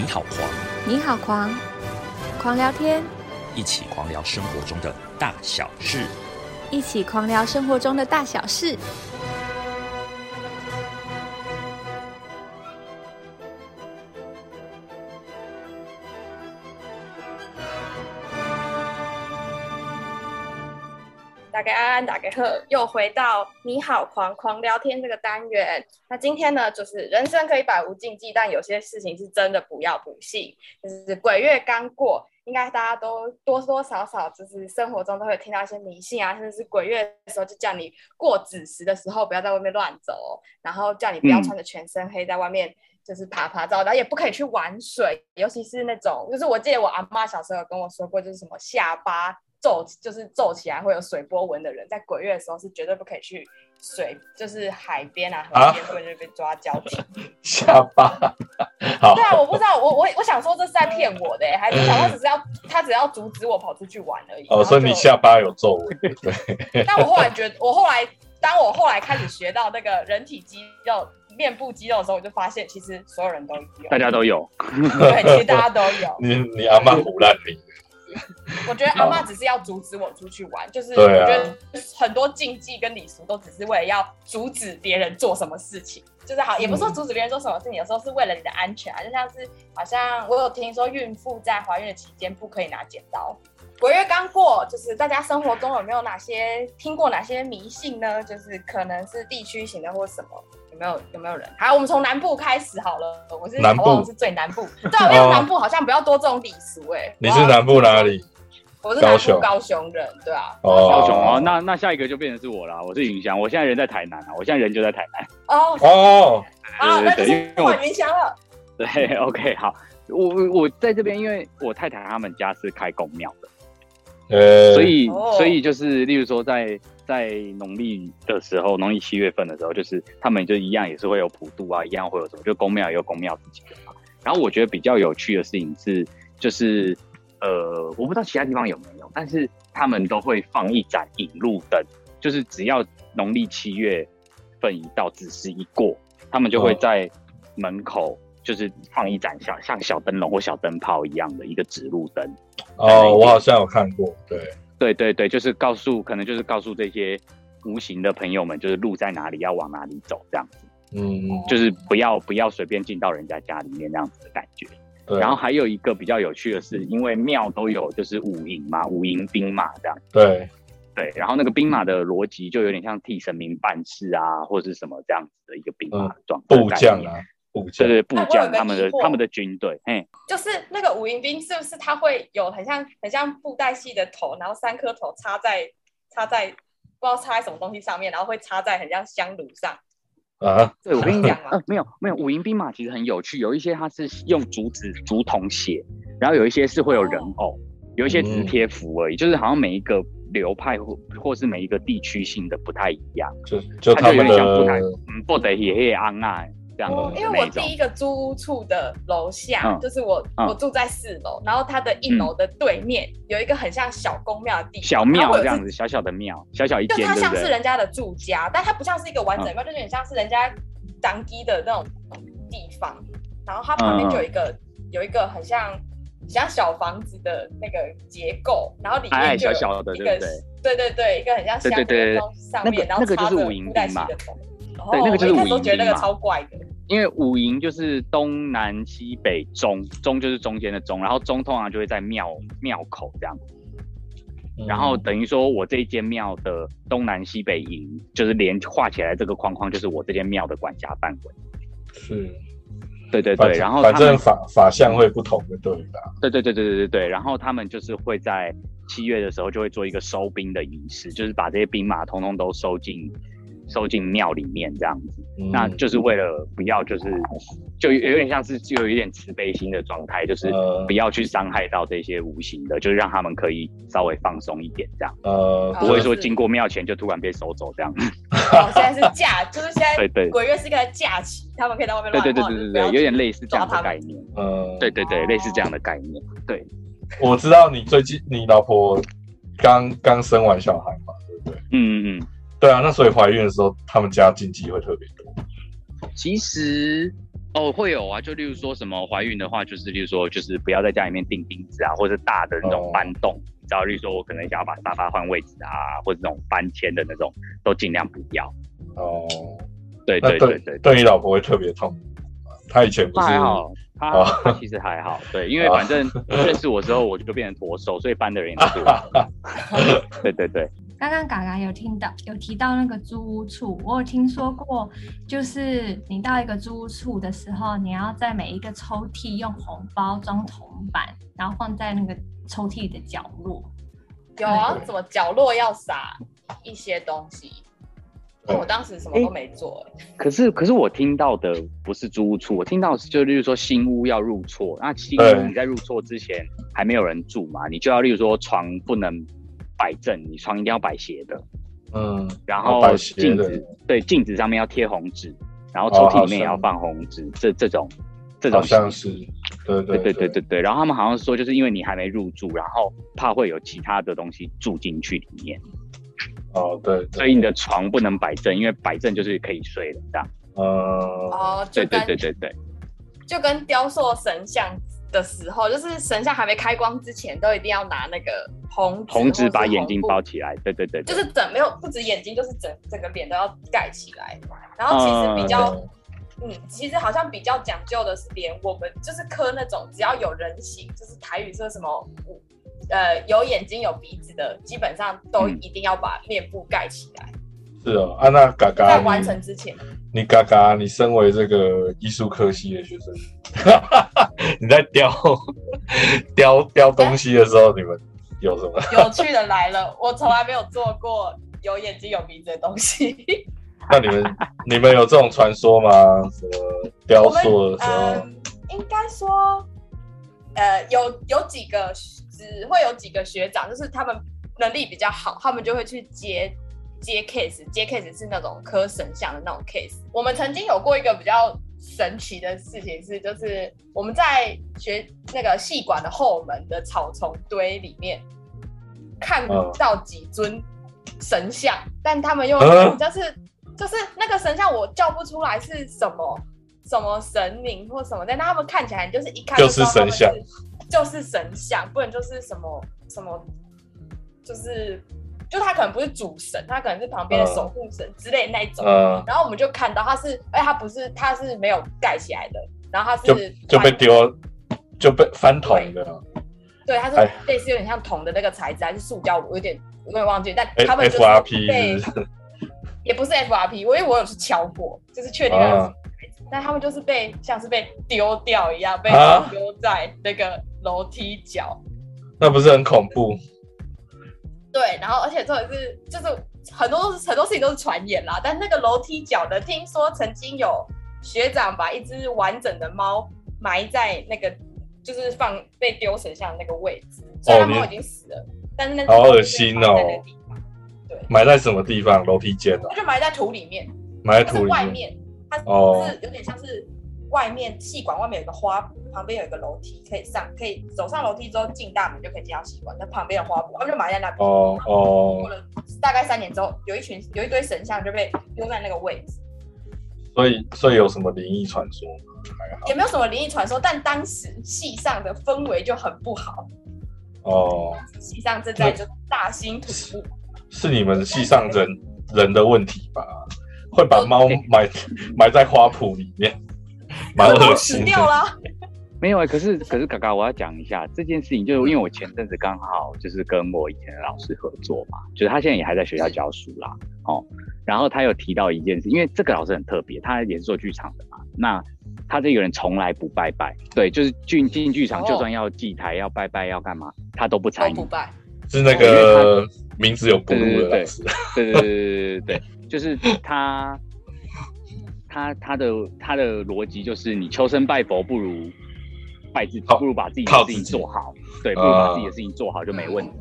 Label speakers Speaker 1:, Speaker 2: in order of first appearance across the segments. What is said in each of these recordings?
Speaker 1: 你好狂，
Speaker 2: 你好狂，狂聊天，
Speaker 1: 一起狂聊生活中的大小事。
Speaker 2: 一起狂聊生活中的大小事。
Speaker 3: 给安安，打给贺，又回到你好狂狂聊天这个单元。那今天呢，就是人生可以百无禁忌，但有些事情是真的不要不信。就是鬼月刚过，应该大家都多多少少就是生活中都会听到一些迷信啊，甚至是鬼月的时候就叫你过子时的时候不要在外面乱走，然后叫你不要穿着全身黑在外面就是爬爬照，然后也不可以去玩水，尤其是那种就是我记得我阿妈小时候有跟我说过，就是什么下巴。皱就是皱起来会有水波纹的人，在鬼月的时候是绝对不可以去水，就是海边啊、河边，不然就被抓交替。
Speaker 4: 下巴，好。
Speaker 3: 对啊，我不知道，我我我想说这是在骗我的，还是想他只是要他只要阻止我跑出去玩而已。
Speaker 4: 哦，所以你下巴有皱纹。对。
Speaker 3: 但我后来觉得，我后来当我后来开始学到那个人体肌肉、面部肌肉的时候，我就发现其实所有人都有，
Speaker 5: 大家都有。
Speaker 3: 对，其实大家都有。
Speaker 4: 你你阿妈胡乱你。
Speaker 3: 我觉得阿妈只是要阻止我出去玩，就是我觉得很多禁忌跟礼俗都只是为了要阻止别人做什么事情，就是好，也不是说阻止别人做什么事情，有时候是为了你的安全啊，就像是好像我有听说孕妇在怀孕的期间不可以拿剪刀。鬼月刚过，就是大家生活中有没有哪些听过哪些迷信呢？就是可能是地区型的或什么。没有有没有人？好，我们从南部开始好了。我是
Speaker 4: 南部，
Speaker 3: 是最南部。对啊，因为南部好像不要多这种礼俗哎。
Speaker 4: 你是南部哪里？
Speaker 3: 我是南部高雄人，对啊。
Speaker 5: 哦，高雄哦，那那下一个就变成是我了。我是云香，我现在人在台南啊，我现在人就在台南。
Speaker 3: 哦
Speaker 4: 哦，
Speaker 3: 啊，那就是换云香了。
Speaker 5: 对，OK，好，我我在这边，因为我太太他们家是开公庙的，呃，所以所以就是，例如说在。在农历的时候，农历七月份的时候，就是他们就一样也是会有普渡啊，一样会有什么，就公庙也有公庙自己的嘛。然后我觉得比较有趣的事情是，就是呃，我不知道其他地方有没有，但是他们都会放一盏引路灯，就是只要农历七月份一到，子时一过，他们就会在门口就是放一盏小像小灯笼或小灯泡一样的一个指路灯。
Speaker 4: 哦，我好像有看过，对。
Speaker 5: 对对对，就是告诉，可能就是告诉这些无形的朋友们，就是路在哪里，要往哪里走，这样子。嗯，就是不要不要随便进到人家家里面那样子的感觉。对然后还有一个比较有趣的是，因为庙都有就是五营嘛，五营兵马这样。
Speaker 4: 对
Speaker 5: 对，然后那个兵马的逻辑就有点像替神明办事啊，或者是什么这样子的一个兵马状
Speaker 4: 态。部将啊。
Speaker 5: 对对，部将他们的他们的军队，哎，
Speaker 3: 就是那个五营兵，是不是他会有很像很像布袋戏的头，然后三颗头插在插在不知道插在什么东西上面，然后会插在很像香炉上？
Speaker 4: 啊？
Speaker 5: 对，我跟你讲啊，没有没有，五营兵马其实很有趣，有一些它是用竹子竹筒写，然后有一些是会有人偶，有一些只是贴符而已，就是好像每一个流派或或是每一个地区性的不太一样，
Speaker 4: 就就他们的
Speaker 5: 嗯，不得也也安啊。
Speaker 3: 因为我第一个租屋处的楼下，就是我我住在四楼，然后它的一楼的对面有一个很像小公庙的地方，
Speaker 5: 小庙这样子，小小的庙，小小一间，就
Speaker 3: 它像是人家的住家，但它不像是一个完整庙，就有点像是人家当地的那种地方。然后它旁边就有一个有一个很像像小房子的那个结构，然后里面就
Speaker 5: 小的，
Speaker 3: 一个对对对，一个很像香
Speaker 5: 对
Speaker 3: 上面，然后插着五代
Speaker 5: 嘛。
Speaker 3: 的
Speaker 5: 对，那个就是五营
Speaker 3: 觉得那个超怪的。
Speaker 5: 因为五营就是东南西北中，中就是中间的中，然后中通常就会在庙庙口这样，然后等于说我这一间庙的东南西北营，就是连画起来这个框框，就是我这间庙的管辖范围。
Speaker 4: 是，
Speaker 5: 对对对，然后
Speaker 4: 反正法法相会不同的，对吧？
Speaker 5: 对对对对对对对，然后他们就是会在七月的时候就会做一个收兵的仪式，就是把这些兵马通通都收进。收进庙里面这样子，那就是为了不要，就是就有点像是就有一点慈悲心的状态，就是不要去伤害到这些无形的，就是让他们可以稍微放松一点这样。呃，不会说经过庙前就突然被收走这样。
Speaker 3: 哦，现在是假，就是现在对对，鬼月是一个假期，他们可以在外面乱
Speaker 5: 对对对对对，有点类似这样的概念。呃，对对对，类似这样的概念。对，
Speaker 4: 我知道你最近你老婆刚刚生完小孩嘛，对不对？嗯嗯嗯。对啊，那所以怀孕的时候，他们家禁忌会特别多。
Speaker 5: 其实哦，会有啊，就例如说什么怀孕的话，就是例如说就是不要在家里面钉钉子啊，或者大的那种搬动，你知道，例如说我可能想要把沙发换位置啊，或者那种搬迁的那种，都尽量不要。哦，对对对对，
Speaker 4: 对你老婆会特别痛。他以前不是
Speaker 5: 还好，他他其实还好，对，因为反正认识我之后，我就变成驼手，所以搬的人也多。对对对。
Speaker 6: 刚刚嘎嘎有听到有提到那个租屋处，我有听说过，就是你到一个租屋处的时候，你要在每一个抽屉用红包装铜板，然后放在那个抽屉的角落。
Speaker 3: 有啊，什么角落要撒一些东西？我当时什么都没做。
Speaker 5: 可是可是我听到的不是租屋处，我听到就例如说新屋要入错，那新屋你在入错之前还没有人住嘛，你就要例如说床不能。摆正，你床一定要摆斜的，
Speaker 4: 嗯，
Speaker 5: 然后镜子对镜子上面要贴红纸，然后抽屉里面也要放红纸，这这种这种
Speaker 4: 像是，对对
Speaker 5: 对对对对，然后他们好像说，就是因为你还没入住，然后怕会有其他的东西住进去里面，
Speaker 4: 哦对，
Speaker 5: 所以你的床不能摆正，因为摆正就是可以睡的这样，
Speaker 3: 呃，哦，
Speaker 5: 对对对对对，
Speaker 3: 就跟雕塑神像。的时候，就是神像还没开光之前，都一定要拿那个红
Speaker 5: 红纸把眼睛包起来。对对对，
Speaker 3: 就是整没有不止眼睛，就是整整个脸都要盖起来。然后其实比较，嗯，其实好像比较讲究的是，连我们就是磕那种只要有人形，就是台语说什么，呃，有眼睛有鼻子的，基本上都一定要把面部盖起来。
Speaker 4: 是哦，啊，娜嘎嘎
Speaker 3: 在完成之前，
Speaker 4: 你嘎嘎，你身为这个艺术科系的学生，你在雕雕雕东西的时候，你们有什么
Speaker 3: 有趣的来了？我从来没有做过有眼睛有鼻子的东西。
Speaker 4: 那你们你们有这种传说吗？什么雕塑的时候？
Speaker 3: 应该说，呃，有有几个只会有几个学长，就是他们能力比较好，他们就会去接。接 case，接 case 是那种磕神像的那种 case。我们曾经有过一个比较神奇的事情，是就是我们在学那个戏馆的后门的草丛堆里面看到几尊神像，但他们又就是就是那个神像我叫不出来是什么什么神明或什么，但他们看起来就是一看
Speaker 4: 就是神像，
Speaker 3: 就是神像，不然就是什么什么就是。就他可能不是主神，他可能是旁边的守护神之类那种。嗯。然后我们就看到他是，哎，他不是，他是没有盖起来的。然后他是
Speaker 4: 就被丢，就被翻桶的。
Speaker 3: 对，他是类似有点像桶的那个材质，还是塑胶？我有点有点忘记。但他们就是被，也不是 FRP，我因为我有去敲过，就是确定那个材质。但他们就是被像是被丢掉一样，被丢在那个楼梯角。
Speaker 4: 那不是很恐怖？
Speaker 3: 对，然后而且这也是就是很多都是很多事情都是传言啦。但那个楼梯角的，听说曾经有学长把一只完整的猫埋在那个就是放被丢神像那个位置，虽然猫已经死了，但是那
Speaker 4: 好恶心哦。
Speaker 3: 对，
Speaker 4: 埋在什么地方？楼梯间
Speaker 3: 它就埋在土里面，
Speaker 4: 埋在土里面
Speaker 3: 外面，它是有点像是。外面气管外面有个花圃，旁边有一个楼梯可以上，可以走上楼梯之后进大门就可以进到气管。那旁边的花圃，他们就埋在那边。哦哦。过了大概三年之后，有一群有一堆神像就被丢在那个位置。
Speaker 4: 所以，所以有什么灵异传说吗？
Speaker 3: 也没有什么灵异传说，但当时戏上的氛围就很不好。
Speaker 4: 哦。
Speaker 3: 戏上正在就大兴土木。
Speaker 4: 是你们戏上人人的问题吧？会把猫 埋 埋在花圃里面。蛮恶心
Speaker 3: 掉了，
Speaker 5: 没有哎，可是可是，嘎嘎，我要讲一下这件事情，就是因为我前阵子刚好就是跟我以前的老师合作嘛，就是他现在也还在学校教书啦，哦，然后他有提到一件事，因为这个老师很特别，他也是做剧场的嘛，那他这个人从来不拜拜，对，就是进进剧场，就算要祭台要拜拜要干嘛，他都不参与，
Speaker 3: 不拜，
Speaker 4: 是那个名字有不入的老师，
Speaker 5: 对对对对对对，就是他。他他的他的逻辑就是，你求神拜佛不如拜自己，不如把自己的事情做好，对，不如把自己的事情做好就没问题。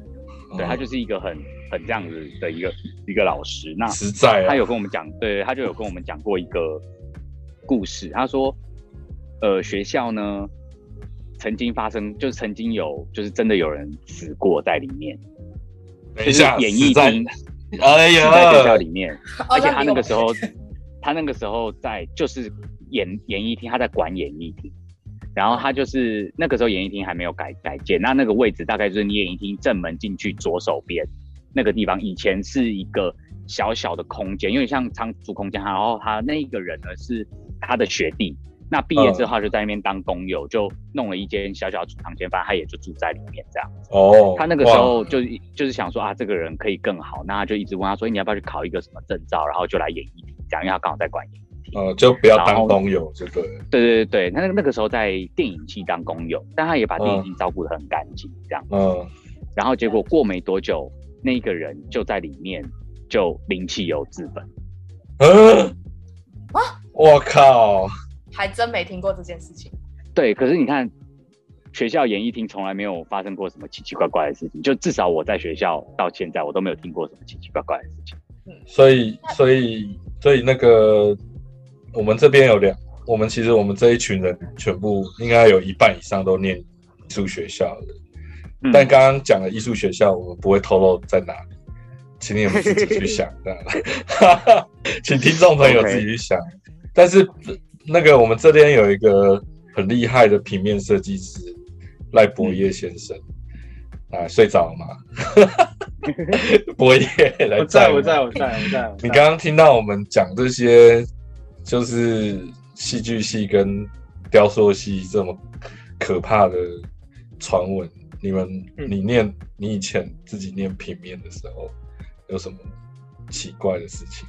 Speaker 5: 对他就是一个很很这样子的一个一个老师。那
Speaker 4: 实在，
Speaker 5: 他有跟我们讲，对他就有跟我们讲过一个故事。他说，呃，学校呢曾经发生，就是曾经有，就是真的有人死过在里面。
Speaker 4: 等一下，
Speaker 5: 演艺厅，
Speaker 4: 哎呀，
Speaker 5: 在学校里面，而且他那个时候。他那个时候在就是演演艺厅，他在管演艺厅，然后他就是那个时候演艺厅还没有改改建，那那个位置大概就是你演艺厅正门进去左手边那个地方，以前是一个小小的空间，因为像仓储空间，然后他那一个人呢是他的学弟。那毕业之后就在那边当工友，就弄了一间小小储藏间，反正他也就住在里面这样子。
Speaker 4: 哦，
Speaker 5: 他那个时候就就是想说啊，这个人可以更好，那他就一直问他说，你要不要去考一个什么证照，然后就来演艺厅这样，因为他刚好在管演艺厅。
Speaker 4: 呃，就不要当工友，这个。
Speaker 5: 对对对对，他那那个时候在电影系当工友，但他也把电影系照顾得很干净这样。嗯。然后结果过没多久，那个人就在里面就零汽油资本。
Speaker 4: 嗯。啊！我靠！
Speaker 3: 还真没听过这件事情。
Speaker 5: 对，可是你看，学校演艺厅从来没有发生过什么奇奇怪怪的事情，就至少我在学校到现在，我都没有听过什么奇奇怪怪的事情。
Speaker 4: 所以，所以，所以那个我们这边有两，我们其实我们这一群人全部应该有一半以上都念艺术学校的。但刚刚讲的艺术学校，我们不会透露在哪里，请你们自己去想。请听众朋友自己去想。但是。那个，我们这边有一个很厉害的平面设计师赖博业先生啊，睡着了吗？博业来，
Speaker 7: 在，我在，我在，我在。
Speaker 4: 你刚刚听到我们讲这些，就是戏剧系跟雕塑系这么可怕的传闻，你们，你念，你以前自己念平面的时候，有什么奇怪的事情？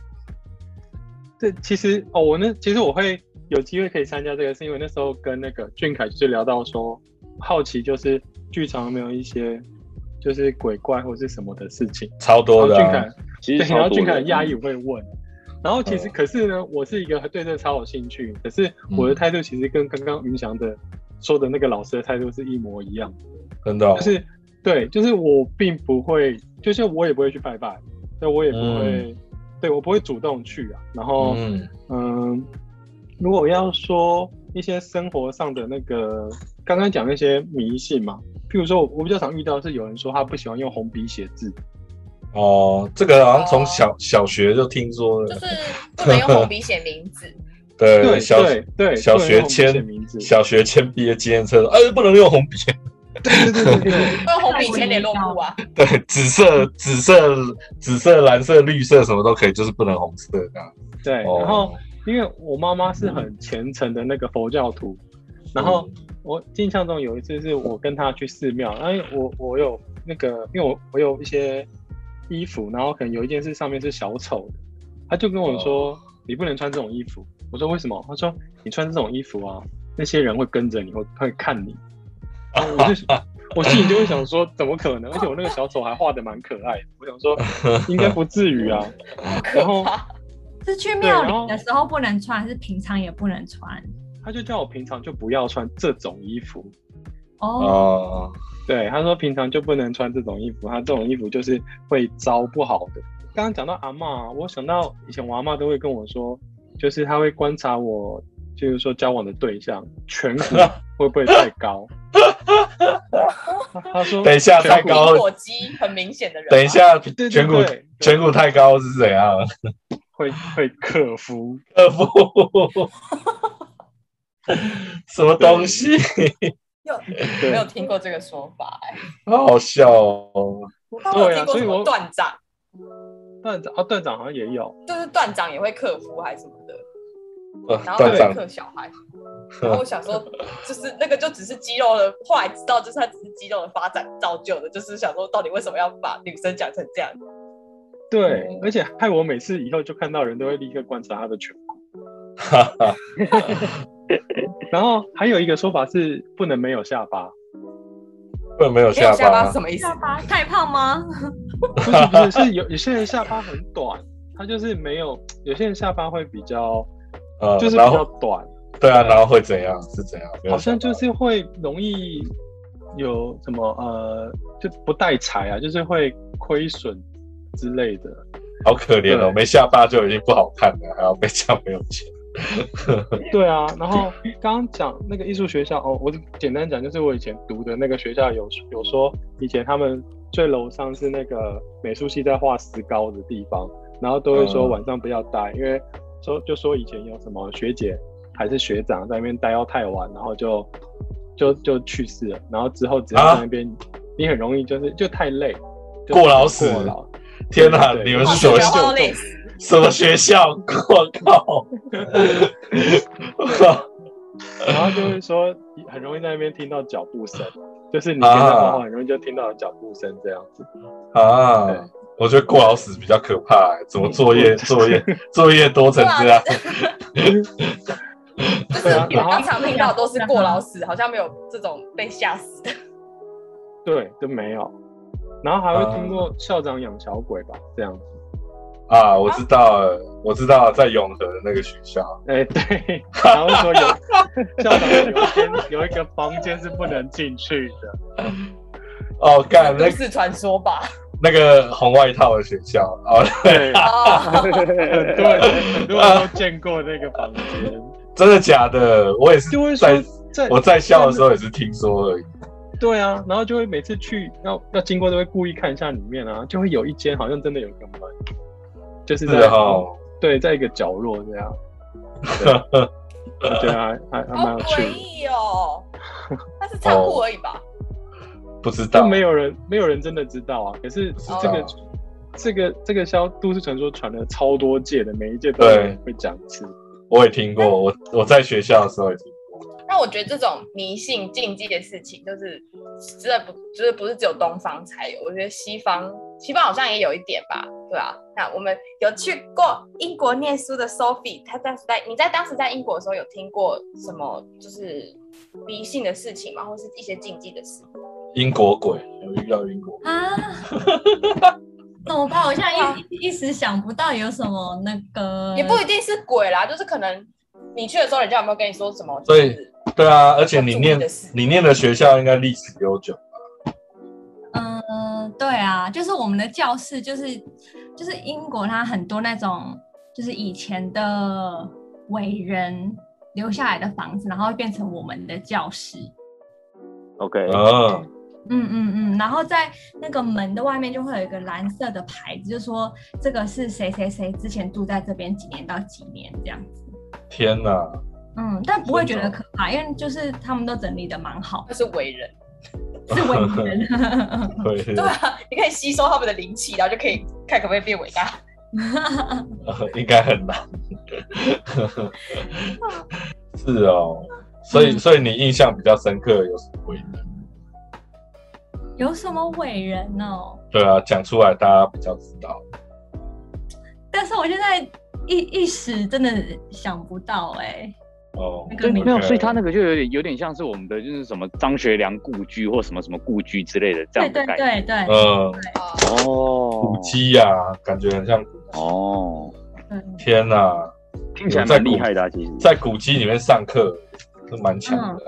Speaker 7: 这其实哦，我那其实我会。有机会可以参加这个，是因为那时候跟那个俊凯就是聊到说，好奇就是剧场有没有一些就是鬼怪或是什么的事情，
Speaker 4: 超多的。
Speaker 7: 俊凯
Speaker 5: 其实，
Speaker 7: 然后俊凯很讶异会问，然后其实可是呢，我是一个对这个超有兴趣，可是我的态度其实跟刚刚云翔的说的那个老师的态度是一模一样，
Speaker 4: 真的，
Speaker 7: 就是对，就是我并不会，就是我也不会去拜拜，对，我也不会，对我不会主动去啊，然后嗯。如果要说一些生活上的那个，刚刚讲那些迷信嘛，譬如说，我比较常遇到是有人说他不喜欢用红笔写字。
Speaker 4: 哦，这个好像从小小学就听说
Speaker 3: 了，就是不能用红笔写名字。
Speaker 4: 对，小
Speaker 7: 对
Speaker 4: 小学签
Speaker 7: 名字，
Speaker 4: 小学签毕业纪念册，哎，不能用红笔。
Speaker 7: 对对对对，
Speaker 3: 用红笔签联络簿啊。
Speaker 4: 对，紫色、紫色、紫色、蓝色、绿色什么都可以，就是不能红色这样。
Speaker 7: 对，然后。因为我妈妈是很虔诚的那个佛教徒，然后我印象中有一次是我跟她去寺庙，然后我我有那个，因为我我有一些衣服，然后可能有一件事上面是小丑的，他就跟我说你不能穿这种衣服。我说为什么？他说你穿这种衣服啊，那些人会跟着你，会会看你。我就 我心里就会想说，怎么可能？而且我那个小丑还画的蛮可爱的，我想说 应该不至于啊。然后。
Speaker 6: 是去庙里的时候不能穿，还是平常也不能穿？
Speaker 7: 他就叫我平常就不要穿这种衣服。
Speaker 6: 哦，
Speaker 7: 对，他说平常就不能穿这种衣服，他这种衣服就是会招不好的。刚刚讲到阿妈，我想到以前我阿妈都会跟我说，就是他会观察我，就是说交往的对象颧骨 会不会太高。他说
Speaker 4: 等一下太高，
Speaker 3: 火鸡很明显的人。
Speaker 4: 等一下颧骨颧骨太高是怎样？
Speaker 7: 会会克服
Speaker 4: 克服什么东西？
Speaker 3: 有没有听过这个说法？哎，
Speaker 4: 好好笑哦！
Speaker 3: 对啊，所以我段长，
Speaker 7: 段长啊，段长好像也有，
Speaker 3: 就是段长也会克服还是什么的。然后
Speaker 4: 会
Speaker 3: 克小孩。然后我想说，就是那个就只是肌肉的，后来知道就是它只是肌肉的发展造就的，就是想说到底为什么要把女生讲成这样？
Speaker 7: 对，而且害我每次以后就看到人都会立刻观察他的颧骨。然后还有一个说法是不能没有下巴，
Speaker 4: 不能没有
Speaker 3: 下
Speaker 4: 巴
Speaker 3: 是什么意思？
Speaker 6: 下巴太胖吗？
Speaker 7: 不是不是，是有有些人下巴很短，他就是没有；有些人下巴会比较，呃，就是比较短。
Speaker 4: 对啊，然后会怎样？是怎样？
Speaker 7: 好像就是会容易有什么呃，就不带财啊，就是会亏损。之类的，
Speaker 4: 好可怜哦，没下巴就已经不好看了，还要被讲没有钱。
Speaker 7: 对啊，然后刚刚讲那个艺术学校哦，我简单讲，就是我以前读的那个学校有有说，以前他们最楼上是那个美术系在画石膏的地方，然后都会说晚上不要待，因为说就说以前有什么学姐还是学长在那边待到太晚，然后就就就去世了。然后之后只要在那边，你很容易就是就太累，
Speaker 4: 过劳死。天哪，你们是什么学什么学校？我靠！
Speaker 7: 然后就会说很容易在那边听到脚步声，就是你听到话很容易就听到脚步声这样子
Speaker 4: 啊。我觉得过劳死比较可怕，怎么作业作业 作业多成这样？
Speaker 3: 就是平常听到都是过劳死，好像没有这种被吓死的。
Speaker 7: 对，都没有。然后还会听过校长养小鬼吧，这样子。
Speaker 4: 啊，我知道了，我知道在永和的那个学校。
Speaker 7: 哎，对。然后说有 校长有一间有一个房间是不能进去的。
Speaker 4: 哦，干，
Speaker 3: 那是传说吧。
Speaker 4: 那个红外套的学校
Speaker 7: 哦，对，很多人很多人都见过那个房间，
Speaker 4: 真的假的？我也是在在我在校的时候也是听说而已。
Speaker 7: 对啊，然后就会每次去要要经过都会故意看一下里面啊，就会有一间好像真的有一个门，就是在对在一个角落这样。对啊，还还蛮有趣。
Speaker 3: 哦，那是仓库而已吧。
Speaker 4: 不知道，
Speaker 7: 没有人，没有人真的知道啊。可是这个，这个，这个消都市传说传了超多届的，每一届都会讲一次。
Speaker 4: 我也听过，我我在学校的时候也听过。
Speaker 3: 那我觉得这种迷信禁忌的事情，就是真的不，就是不是只有东方才有。我觉得西方，西方好像也有一点吧，对啊？那我们有去过英国念书的 Sophie，她当时在你在当时在英国的时候，有听过什么就是迷信的事情吗？或是一些禁忌的事？
Speaker 4: 英国鬼有遇到英国啊？
Speaker 6: 怎么办？我现在一一时想不到有什么那个，
Speaker 3: 也不一定是鬼啦，就是可能你去的时候，人家有没有跟你说什么？
Speaker 4: 对对啊，而且你念你念的学校应该历史悠久吧？
Speaker 6: 嗯，对啊，就是我们的教室，就是就是英国，它很多那种就是以前的伟人留下来的房子，然后变成我们的教室。
Speaker 5: OK
Speaker 4: 啊。
Speaker 6: 嗯嗯嗯，然后在那个门的外面就会有一个蓝色的牌子，就说这个是谁谁谁之前住在这边几年到几年这样子。
Speaker 4: 天哪！
Speaker 6: 嗯，但不会觉得可怕，因为就是他们都整理的蛮好。
Speaker 3: 是伟人，
Speaker 6: 是伟人。
Speaker 3: 对啊，你可以吸收他们的灵气，然后就可以看可不可以变伟大。
Speaker 4: 应该很难。是哦，所以所以你印象比较深刻有什么伟人？
Speaker 6: 有什么伟人哦？
Speaker 4: 对啊，讲出来大家比较知道。
Speaker 6: 但是我现在一一时真的想不到哎。
Speaker 4: 哦，对
Speaker 5: 没有，所以他那个就有点有点像是我们的就是什么张学良故居或什么什么故居之类的这样的
Speaker 6: 概念。对对对。
Speaker 4: 嗯，
Speaker 5: 哦，
Speaker 4: 古迹呀，感觉很像
Speaker 5: 哦。
Speaker 4: 天哪，
Speaker 5: 听起来蛮厉害的，其实，
Speaker 4: 在古迹里面上课是蛮强的。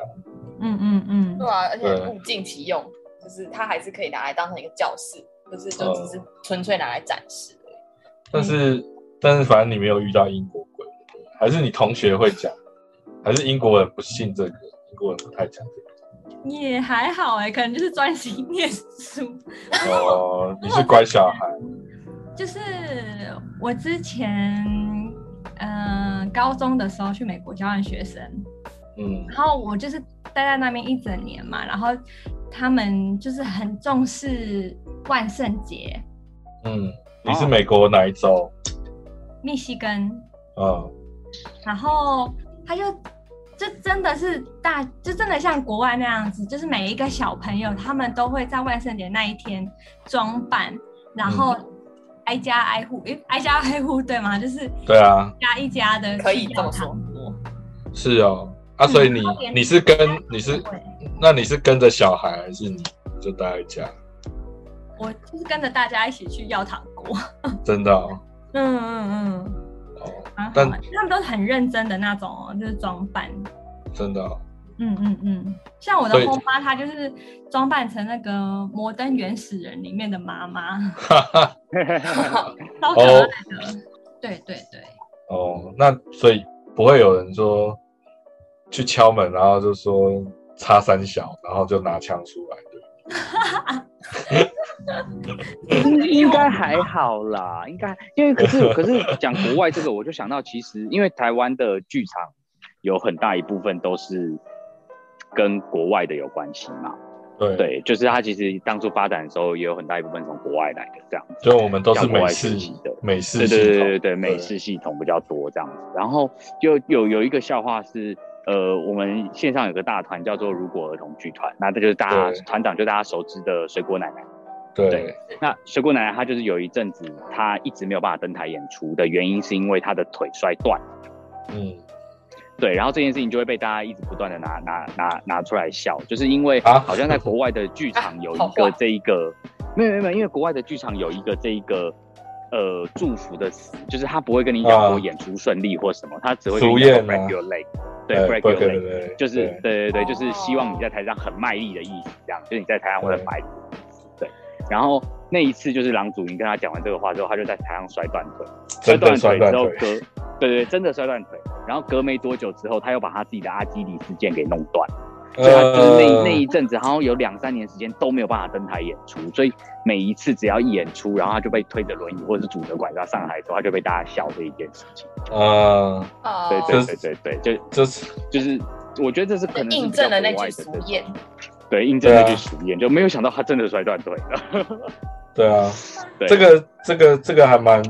Speaker 6: 嗯。嗯嗯，
Speaker 3: 对啊，而且物尽其用。就是它还是可以拿来当成一个教室，就是就只是纯粹拿来展示而已。
Speaker 4: 但是但是反正你没有遇到英国鬼，还是你同学会讲，还是英国人不信这个，英国人不太讲这
Speaker 6: 个。也还好哎，可能就是专心念书。
Speaker 4: 哦，你是乖小孩。
Speaker 6: 就是我之前嗯高中的时候去美国交换学生，
Speaker 4: 嗯，
Speaker 6: 然后我就是待在那边一整年嘛，然后。他们就是很重视万圣节。
Speaker 4: 嗯，你是美国哪一州？
Speaker 6: 密西根。
Speaker 4: 啊。
Speaker 6: 然后他就，就真的是大，就真的像国外那样子，就是每一个小朋友，他们都会在万圣节那一天装扮，然后挨家挨户，诶，挨家挨户对吗？就是
Speaker 4: 对啊，
Speaker 6: 家一家的
Speaker 3: 可以这么说。
Speaker 4: 是哦。啊，所以你你是跟你是，那你是跟着小孩还是你就待在家？
Speaker 6: 我就是跟着大家一起去要糖果。
Speaker 4: 真的？
Speaker 6: 嗯嗯嗯。哦，但他们都是很认真的那种，就是装扮。
Speaker 4: 真的？
Speaker 6: 嗯嗯嗯。像我的后妈，她就是装扮成那个《摩登原始人》里面的妈妈。哈哈，超可爱的。对对对。
Speaker 4: 哦，那所以不会有人说。去敲门，然后就说插三小，然后就拿枪出来，对。
Speaker 5: 应该还好啦，应该因为可是可是 讲国外这个，我就想到其实因为台湾的剧场有很大一部分都是跟国外的有关系嘛。对，就是他其实当初发展的时候，也有很大一部分从国外来的这样子。
Speaker 4: 就我们都是美式
Speaker 5: 的
Speaker 4: 美式，
Speaker 5: 对对对对对，美式系统比较多这样子。然后就有有一个笑话是，呃，我们线上有个大团叫做如果儿童剧团，那这就是大家团长就大家熟知的水果奶奶。
Speaker 4: 对，
Speaker 5: 那水果奶奶她就是有一阵子她一直没有办法登台演出的原因，是因为她的腿摔断。嗯。对，然后这件事情就会被大家一直不断的拿拿拿拿出来笑，就是因为好像在国外的剧场有一个 这一个，没有没有没有，因为国外的剧场有一个这一个呃祝福的词，就是他不会跟你讲我演出顺利或什么，他只会
Speaker 4: 祝
Speaker 5: 愿 break your leg，对 break your leg，就是对。对对，就是希望你在台上很卖力的意思，这样，就是你在台上会很卖力，对，然后那一次就是郎祖筠跟他讲完这个话之后，他就在台上摔断腿，
Speaker 4: 摔断腿。
Speaker 5: 之后隔，对对，真的摔断腿。然后隔没多久之后，他又把他自己的阿基里斯腱给弄断，所以他就是那那一阵子，好像有两三年时间都没有办法登台演出。所以每一次只要一演出，然后他就被推着轮椅或者是拄着拐杖上台之后，他就被大家笑这一件事情。啊，对对对对对，就就是就是，我觉得这是可能
Speaker 3: 印证了那句俗谚。
Speaker 5: 对，印证那句俗谚，就没有想到他真的摔断腿了。
Speaker 4: 对啊，这个这个这个还蛮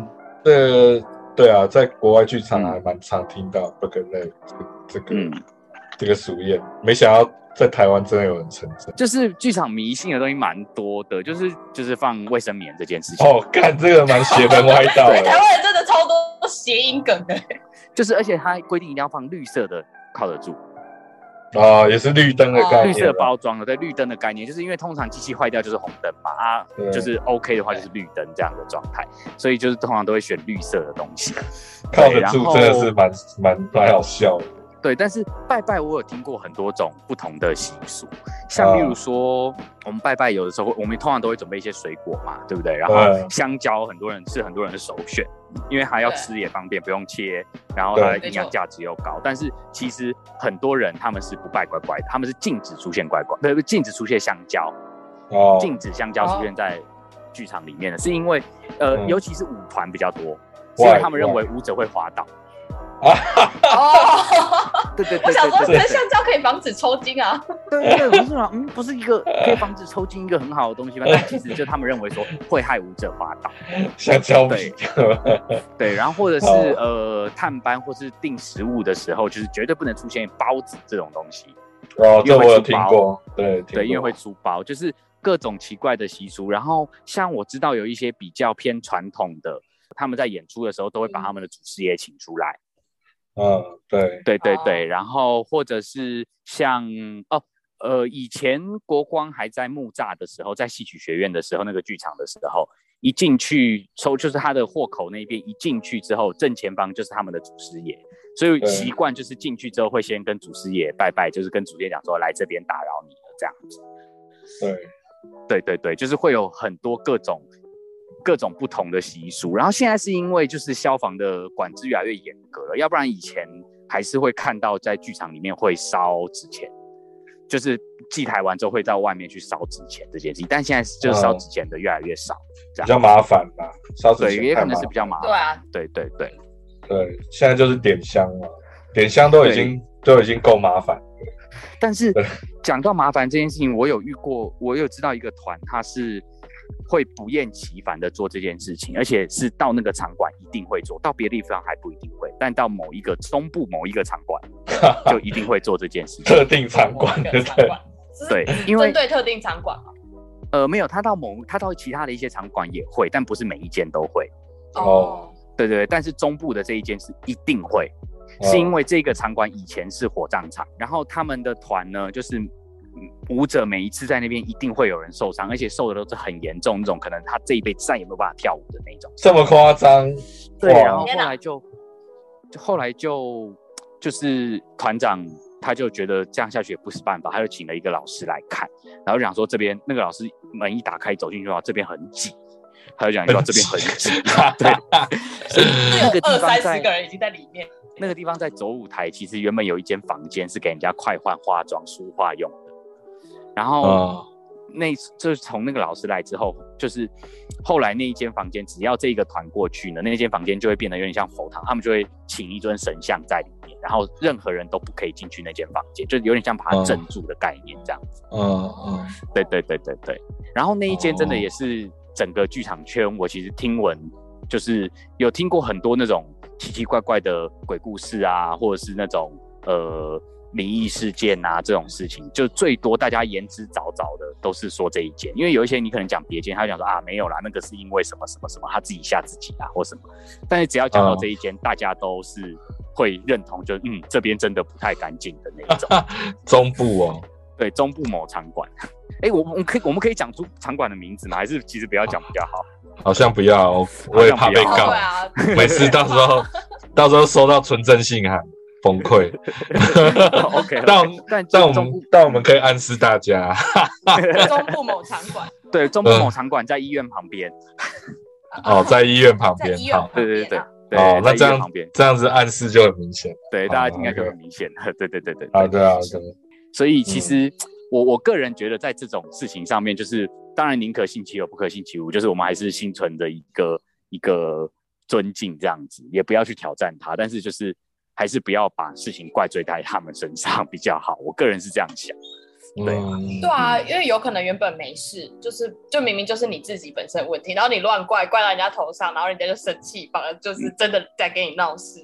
Speaker 4: 呃。对啊，在国外剧场还蛮常听到 “burger leg” 这个这个俗谚，没想到在台湾真的有人承认。
Speaker 5: 就是剧场迷信的东西蛮多的，就是就是放卫生棉这件事情。
Speaker 4: 哦，干这个蛮邪门歪道。
Speaker 3: 对，台湾人真的超多谐音梗的。
Speaker 5: 就是而且他规定一定要放绿色的，靠得住。
Speaker 4: 啊，也是绿灯的概念，
Speaker 5: 绿色包装的，对，绿灯的概念，就是因为通常机器坏掉就是红灯嘛，啊，就是 OK 的话就是绿灯这样的状态，所以就是通常都会选绿色的东西，
Speaker 4: 靠得住真的是蛮蛮蛮好笑的。
Speaker 5: 对，但是拜拜我有听过很多种不同的习俗，像例如说我们拜拜有的时候我们通常都会准备一些水果嘛，对不对？然后香蕉很多人是很多人的首选，因为它要吃也方便，不用切，然后它的营养价值又高。但是其实很多人他们是不拜乖乖的，他们是禁止出现乖乖，不禁止出现香蕉，哦，禁止香蕉出现在剧场里面的，是因为呃，尤其是舞团比较多，因为他们认为舞者会滑倒。哦，对对对，我
Speaker 3: 想说，香蕉可以防止抽筋啊。
Speaker 5: 对对，不是吗？嗯，不是一个可以防止抽筋一个很好的东西吗？但其实就他们认为说会害舞者滑倒。
Speaker 4: 香蕉
Speaker 5: 对 对，然后或者是呃探班或是订食物的时候，就是绝对不能出现包子这种东西。
Speaker 4: 哦，这我有听过。对
Speaker 5: 对，因为会出包，就是各种奇怪的习俗。然后像我知道有一些比较偏传统的，他们在演出的时候都会把他们的祖师爷请出来。
Speaker 4: 嗯，对
Speaker 5: 对对对，然后或者是像哦，呃，以前国光还在木栅的时候，在戏曲学院的时候，那个剧场的时候，一进去抽就是他的豁口那边，一进去之后，正前方就是他们的祖师爷，所以习惯就是进去之后会先跟祖师爷拜拜，就是跟祖师爷讲说来这边打扰你了这样子。
Speaker 4: 对，
Speaker 5: 对对对，就是会有很多各种。各种不同的习俗，然后现在是因为就是消防的管制越来越严格了，要不然以前还是会看到在剧场里面会烧纸钱，就是祭台完之后会到外面去烧纸钱这件事情，但现在就是烧纸钱的越来越少，这样
Speaker 4: 比较麻烦吧？烧纸钱
Speaker 5: 也可能是比较麻烦，
Speaker 3: 对啊，
Speaker 5: 对对对
Speaker 4: 对，现在就是点香嘛，点香都已经都已经够麻烦，
Speaker 5: 但是讲到麻烦这件事情，我有遇过，我有知道一个团，他是。会不厌其烦的做这件事情，而且是到那个场馆一定会做到，别的地方还不一定会，但到某一个中部某一个场馆 就一定会做这件事情。
Speaker 4: 特定场馆，对
Speaker 5: 对，因为
Speaker 3: 针对特定场馆
Speaker 5: 呃，没有，他到某他到其他的一些场馆也会，但不是每一间都会。
Speaker 3: 哦，
Speaker 5: 对对，但是中部的这一间是一定会，是因为这个场馆以前是火葬场，然后他们的团呢就是。舞者每一次在那边一定会有人受伤，而且受的都是很严重那种，可能他这一辈子再也没有办法跳舞的那种。
Speaker 4: 这么夸张？
Speaker 5: 对，然后后来就，就后来就就是团长他就觉得这样下去也不是办法，他就请了一个老师来看，然后想说这边那个老师门一打开走进去的话，这边很挤，他就讲说这边很挤，对，所以那个地方
Speaker 3: 三十个人已经在里面。
Speaker 5: 那个地方在走舞台，其实原本有一间房间是给人家快换化妆、梳化用。然后那就是从那个老师来之后，就是后来那一间房间，只要这一个团过去呢，那间房间就会变得有点像佛堂，他们就会请一尊神像在里面，然后任何人都不可以进去那间房间，就有点像把它镇住的概念这样子。
Speaker 4: 嗯嗯，
Speaker 5: 对对对对对。然后那一间真的也是整个剧场圈，我其实听闻就是有听过很多那种奇奇怪怪的鬼故事啊，或者是那种呃。灵异事件啊，这种事情就最多大家言之凿凿的都是说这一间，因为有一些你可能讲别间，他讲说啊没有啦，那个是因为什么什么什么，他自己吓自己啊或什么。但是只要讲到这一间，大家都是会认同，就嗯这边真的不太干净的那一种。
Speaker 4: 中部哦，
Speaker 5: 对，中部某场馆。哎，我我们可以我们可以讲出场馆的名字吗？还是其实不要讲比较好？
Speaker 4: 好像不要，我也怕被告。每次到时候到时候收到纯正信函。崩溃。
Speaker 5: OK，
Speaker 4: 但但但我们但我们可以暗示大家，
Speaker 3: 中部某场馆，
Speaker 5: 对，中部某场馆在医院旁边。
Speaker 4: 哦，在医院旁边，
Speaker 3: 好，
Speaker 5: 对对对
Speaker 4: 对。哦，那这样这样子暗示就很明显，
Speaker 5: 对，大家应该就很明显 了。对对对对。
Speaker 4: 啊，对啊，
Speaker 5: 所以其实我我个人觉得，在这种事情上面，就是当然宁可信其有，不可信其无，就是我们还是心存的一个一个尊敬，这样子，也不要去挑战他，但是就是。还是不要把事情怪罪在他们身上比较好，我个人是这样想。对，
Speaker 3: 对啊，因为有可能原本没事，就是就明明就是你自己本身问题，然后你乱怪怪到人家头上，然后人家就生气，反而就是真的在给你闹事，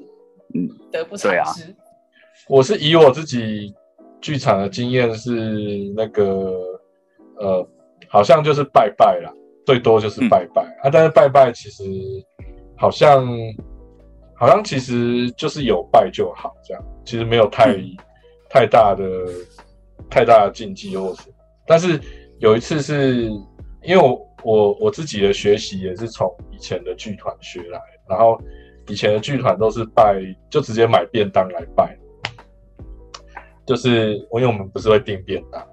Speaker 3: 嗯，得不偿失。
Speaker 4: 我是以我自己剧场的经验是那个呃，好像就是拜拜啦，最多就是拜拜啊，但是拜拜其实好像。好像其实就是有拜就好，这样其实没有太太大的太大的禁忌或是。但是有一次是因为我我我自己的学习也是从以前的剧团学来，然后以前的剧团都是拜就直接买便当来拜，就是因为我们不是会订便当，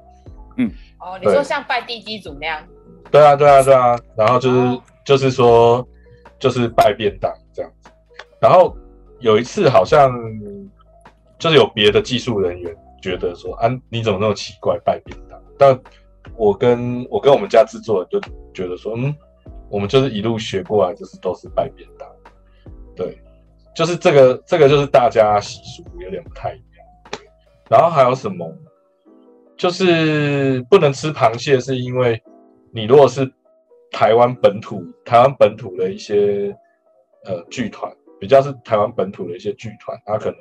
Speaker 3: 嗯，哦，你说像拜地基主那样？
Speaker 4: 对啊，对啊，对啊，然后就是就是说就是拜便当这样。然后有一次，好像就是有别的技术人员觉得说：“啊，你怎么那么奇怪拜便当？”但我跟我跟我们家制作人就觉得说：“嗯，我们就是一路学过来，就是都是拜便当。”对，就是这个这个就是大家习俗有点不太一样。然后还有什么？就是不能吃螃蟹，是因为你如果是台湾本土台湾本土的一些呃剧团。比较是台湾本土的一些剧团，他可能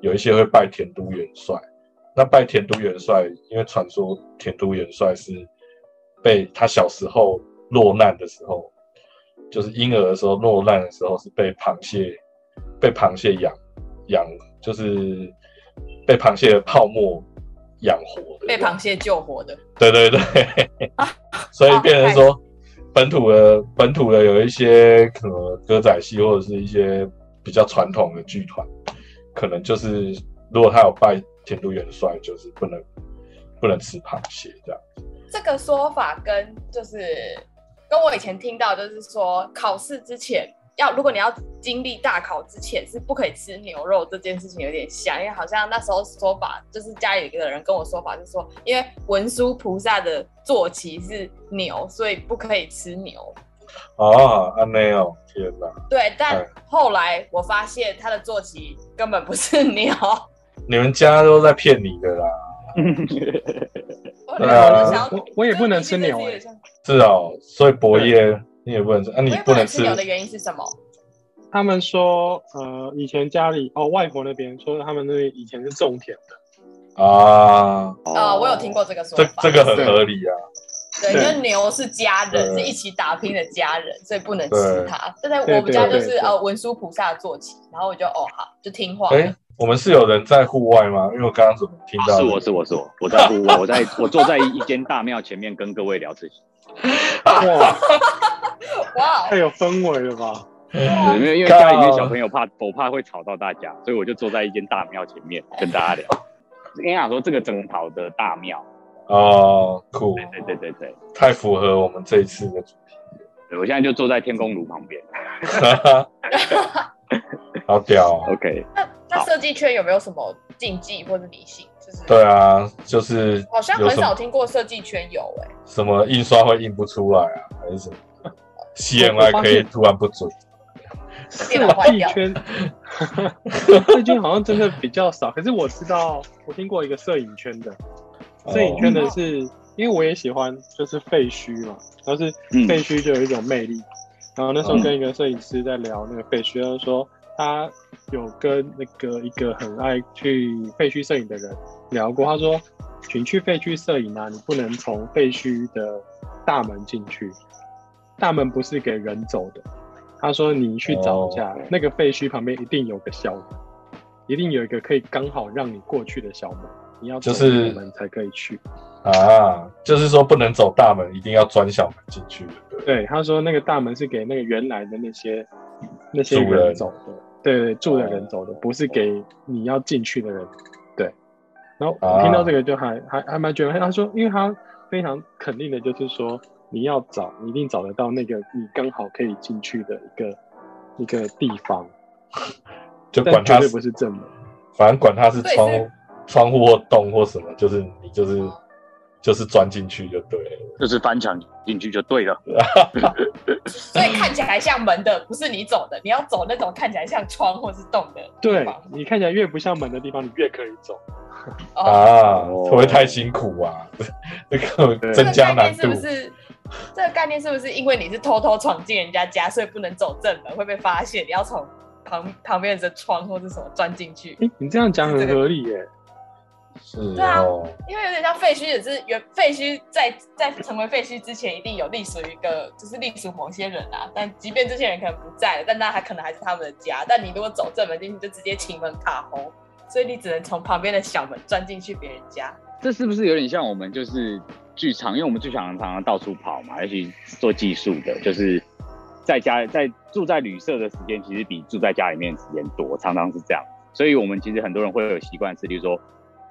Speaker 4: 有一些会拜田都元帅。那拜田都元帅，因为传说田都元帅是被他小时候落难的时候，就是婴儿的时候落难的时候，是被螃蟹被螃蟹养养，就是被螃蟹的泡沫养活的，
Speaker 3: 被螃蟹救活的。
Speaker 4: 对对对，所以变成说。本土的本土的有一些可能歌仔戏或者是一些比较传统的剧团，可能就是如果他有拜田都元帅，就是不能不能吃螃蟹这样。
Speaker 3: 这个说法跟就是跟我以前听到就是说考试之前。要如果你要经历大考之前是不可以吃牛肉这件事情有点像，因为好像那时候说法就是家里有个人跟我说法是说，因为文殊菩萨的坐骑是牛，所以不可以吃牛。
Speaker 4: 哦，阿妹哦，天哪！
Speaker 3: 对，但后来我发现他的坐骑根本不是牛。
Speaker 4: 你们家都在骗你的啦。
Speaker 3: 对啊，
Speaker 7: 我我也不能吃牛。
Speaker 4: 是哦，所以博业。你也不能吃啊！你不能吃
Speaker 3: 牛的原因是什么？
Speaker 7: 他们说，呃，以前家里哦，外婆那边说他们那边以前是种田的
Speaker 4: 啊。
Speaker 3: 啊，我有听过这个说
Speaker 4: 法，这这个很合理啊。
Speaker 3: 对，因为牛是家人，是一起打拼的家人，所以不能吃它。就在我们家就是呃文殊菩萨坐骑，然后我就哦好，就听话。
Speaker 4: 哎，我们是有人在户外吗？因为我刚刚怎么听到？
Speaker 5: 是我是我是我，我在户外，我在我坐在一间大庙前面跟各位聊这些。
Speaker 7: 哇哇，太有氛围了吧？
Speaker 5: 因为因为家里面小朋友怕，我怕会吵到大家，所以我就坐在一间大庙前面跟大家聊。跟你讲说这个整套的大庙
Speaker 4: 哦，酷，
Speaker 5: 对对对对对，
Speaker 4: 太符合我们这一次的主题。
Speaker 5: 对，我现在就坐在天宫炉旁边，
Speaker 4: 好屌。
Speaker 5: OK，
Speaker 3: 那那设计圈有没有什么禁忌或者迷信？就是
Speaker 4: 对啊，就是
Speaker 3: 好像很少听过设计圈有哎，
Speaker 4: 什么印刷会印不出来啊，还是什么 CMY 可以突然不准。
Speaker 3: 设计
Speaker 7: 圈，设计圈好像真的比较少。可是我知道，我听过一个摄影圈的，摄影圈的是因为我也喜欢，就是废墟嘛，然后是废墟就有一种魅力。然后那时候跟一个摄影师在聊那个废墟，他说他有跟那个一个很爱去废墟摄影的人聊过，他说，你去废墟摄影啊，你不能从废墟的大门进去，大门不是给人走的。他说：“你去找一下那个废墟旁边，一定有个小门，一定有一个可以刚好让你过去的小门。你要
Speaker 4: 就是
Speaker 7: 门才可以去
Speaker 4: 啊，就是说不能走大门，一定要钻小门进去。
Speaker 7: 对，他说那个大门是给那个原来的那些那些人走的，对对，住的人走的，不是给你要进去的人。对。然后听到这个就还还还蛮觉得，他说，因为他非常肯定的就是说。”你要找，你一定找得到那个你刚好可以进去的一个一个地方，
Speaker 4: 就管它
Speaker 7: 是不是正门，
Speaker 4: 反正管他是窗户、窗户或洞或什么，就是你就是就是钻进去就对了，
Speaker 5: 就是翻墙进去就对了。
Speaker 3: 所以看起来像门的不是你走的，你要走那种看起来像窗或是洞的。
Speaker 7: 对你看起来越不像门的地方，你越可以走。
Speaker 4: 啊，会不会太辛苦啊？这个增加难度。
Speaker 3: 这个概念是不是因为你是偷偷闯进人家家，所以不能走正门会被发现？你要从旁旁边的窗或者什么钻进去？
Speaker 7: 哎，你这样讲很合理耶。
Speaker 4: 是，对啊，
Speaker 3: 因为有点像废墟，也是原废墟在在成为废墟之前，一定有隶属于一个，就是隶属某些人啊。但即便这些人可能不在了，但那还可能还是他们的家。但你如果走正门进去，就直接请门卡轰，所以你只能从旁边的小门钻进去别人家。
Speaker 5: 这是不是有点像我们就是剧场？因为我们剧场常常到处跑嘛，尤其做技术的，就是在家在住在旅社的时间，其实比住在家里面时间多，常常是这样。所以我们其实很多人会有习惯是，比如说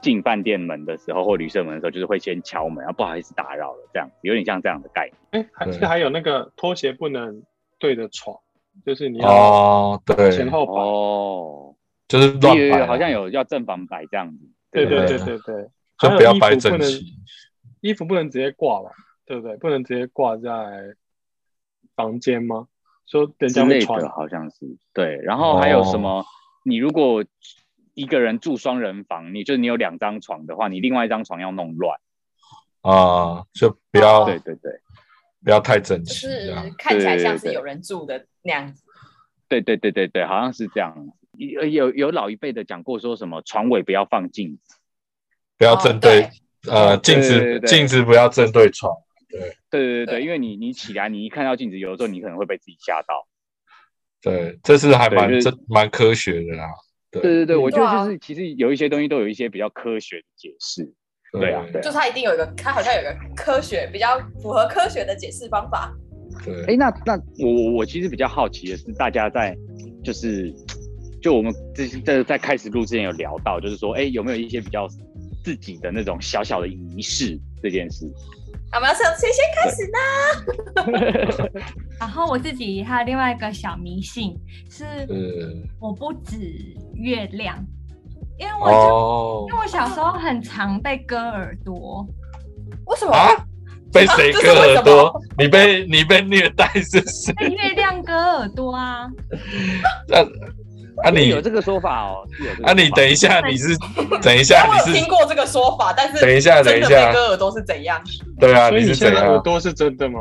Speaker 5: 进饭店门的时候或旅社门的时候，就是会先敲门，啊不好意思打扰了，这样有点像这样的概
Speaker 7: 念。哎，还是还有那个拖鞋不能对着床，就是你要
Speaker 4: 哦，对，
Speaker 7: 前后摆
Speaker 5: 哦，
Speaker 4: 就是乱摆，
Speaker 5: 好像有要正反摆这样子。
Speaker 7: 对对对对对。
Speaker 4: 就不要摆整齐，
Speaker 7: 衣服不能直接挂吧？对不对？不能直接挂在房间吗？说人家会穿，
Speaker 5: 好像是对。然后还有什么？你如果一个人住双人房，你就是你有两张床的话，你另外一张床要弄乱
Speaker 4: 啊，就不要
Speaker 5: 对对对，
Speaker 4: 不要太整齐，
Speaker 3: 是看起来像是有人住的那样子。
Speaker 5: 对对对对对，好像是这样。有有有老一辈的讲过，说什么床尾不要放镜子。
Speaker 4: 不要正对，呃，镜子镜子不要正对床。对
Speaker 5: 对对对因为你你起来，你一看到镜子，有的时候你可能会被自己吓到。
Speaker 4: 对，这是还蛮这蛮科学的啦。
Speaker 5: 对对对，我觉得就是其实有一些东西都有一些比较科学的解释。对啊，
Speaker 3: 就它一定有一个，它好像有一个科学比较符合科学的解释方法。
Speaker 4: 对，哎，
Speaker 5: 那那我我我其实比较好奇的是，大家在就是就我们这这在开始录之前有聊到，就是说，哎，有没有一些比较。自己的那种小小的仪式这件事，
Speaker 3: 我们要从谁先开始
Speaker 6: 呢？然后我自己还有另外一个小迷信是，我不止月亮，因为我就因为我小时候很常被割耳朵，
Speaker 3: 为什么？
Speaker 4: 啊被谁割耳朵？你被你被虐待是谁？
Speaker 6: 被月亮割耳朵啊？
Speaker 4: 那。啊，你
Speaker 5: 有这个说法哦？
Speaker 4: 啊，你等一下，你是 等一下，你是
Speaker 3: 听过这个说法，但是
Speaker 4: 等一下，等一下，
Speaker 3: 割耳朵是怎样？
Speaker 4: 对啊，你是怎样？
Speaker 7: 耳朵是真的吗？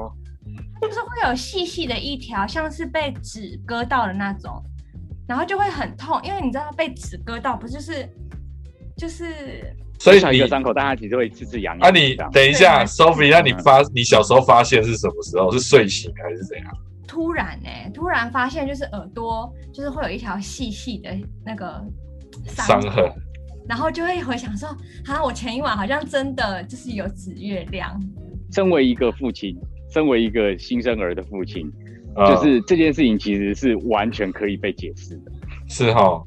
Speaker 6: 就是会有细细的一条，像是被纸割到的那种，然后就会很痛，因为你知道被纸割到，不就是就是，
Speaker 4: 所以
Speaker 5: 一个伤口，大家其实会刺刺痒
Speaker 4: 痒。啊，你等一下，Sophie，那你发你小时候发现是什么时候？是睡醒还是怎样？
Speaker 6: 突然呢，突然发现就是耳朵，就是会有一条细细的那个
Speaker 4: 伤痕，
Speaker 6: 然后就会回想说，啊，我前一晚好像真的就是有紫月亮。
Speaker 5: 身为一个父亲，身为一个新生儿的父亲，就是这件事情其实是完全可以被解释的。
Speaker 4: 是哈，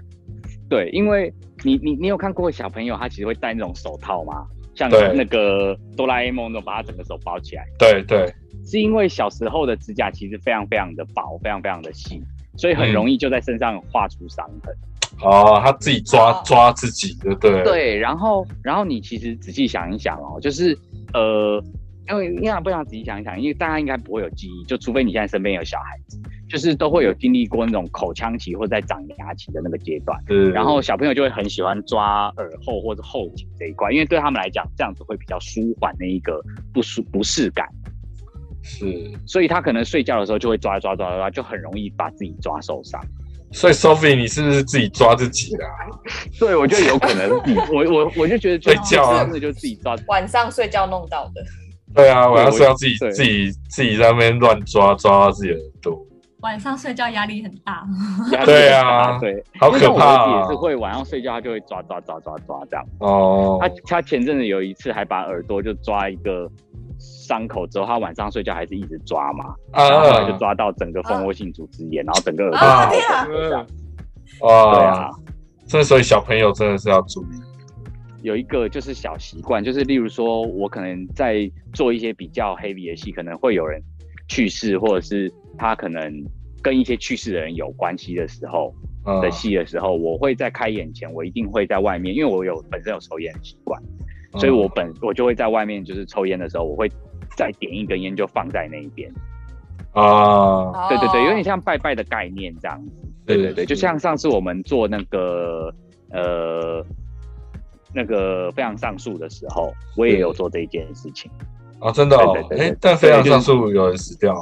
Speaker 5: 对，因为你你你有看过小朋友他其实会戴那种手套吗？像那个哆啦 A 梦那种，把他整个手包起来。
Speaker 4: 对对。
Speaker 5: 是因为小时候的指甲其实非常非常的薄，非常非常的细，所以很容易就在身上画出伤痕。
Speaker 4: 哦，他自己抓抓自己的，对
Speaker 5: 对。然后，然后你其实仔细想一想哦，就是呃，因为你想不想仔细想一想？因为大家应该不会有记忆，就除非你现在身边有小孩子，就是都会有经历过那种口腔期或者在长牙期的那个阶段。
Speaker 4: 嗯。
Speaker 5: 然后小朋友就会很喜欢抓耳后或者后颈这一块，因为对他们来讲，这样子会比较舒缓那一个不舒不适感。
Speaker 4: 是。
Speaker 5: 所以他可能睡觉的时候就会抓抓抓抓，就很容易把自己抓受伤。
Speaker 4: 所以，Sophie，你是不是自己抓自己啊？
Speaker 5: 对，我觉得有可能。我我我就觉得
Speaker 4: 睡觉啊，
Speaker 5: 真的就自己抓。
Speaker 3: 晚上睡觉弄到的。
Speaker 4: 对啊，晚上睡觉自己自己自己在那边乱抓抓自己的耳朵。
Speaker 6: 晚上睡觉压力很大。
Speaker 4: 对啊，
Speaker 5: 对，
Speaker 4: 好可怕。
Speaker 5: 也是会晚上睡觉，他就会抓抓抓抓抓这样。
Speaker 4: 哦。
Speaker 5: 他他前阵子有一次还把耳朵就抓一个。伤口之后，他晚上睡觉还是一直抓嘛，然后后来就抓到整个蜂窝性组织炎，然后整个耳朵
Speaker 3: 啊天啊，
Speaker 4: 哇，对啊，这所以小朋友真的是要注意。
Speaker 5: 有一个就是小习惯，就是例如说我可能在做一些比较 heavy 的戏，可能会有人去世，或者是他可能跟一些去世的人有关系的时候的戏的时候，我会在开演前，我一定会在外面，因为我有本身有抽烟的习惯，所以我本我就会在外面，就是抽烟的时候，我会。再点一根烟就放在那一边
Speaker 4: 啊，
Speaker 5: 对对对，有点像拜拜的概念这样子。对对对，就像上次我们做那个呃那个非常上诉的时候，我也有做这一件事情
Speaker 4: 啊，真的哦。哎，但非常上诉有人死掉，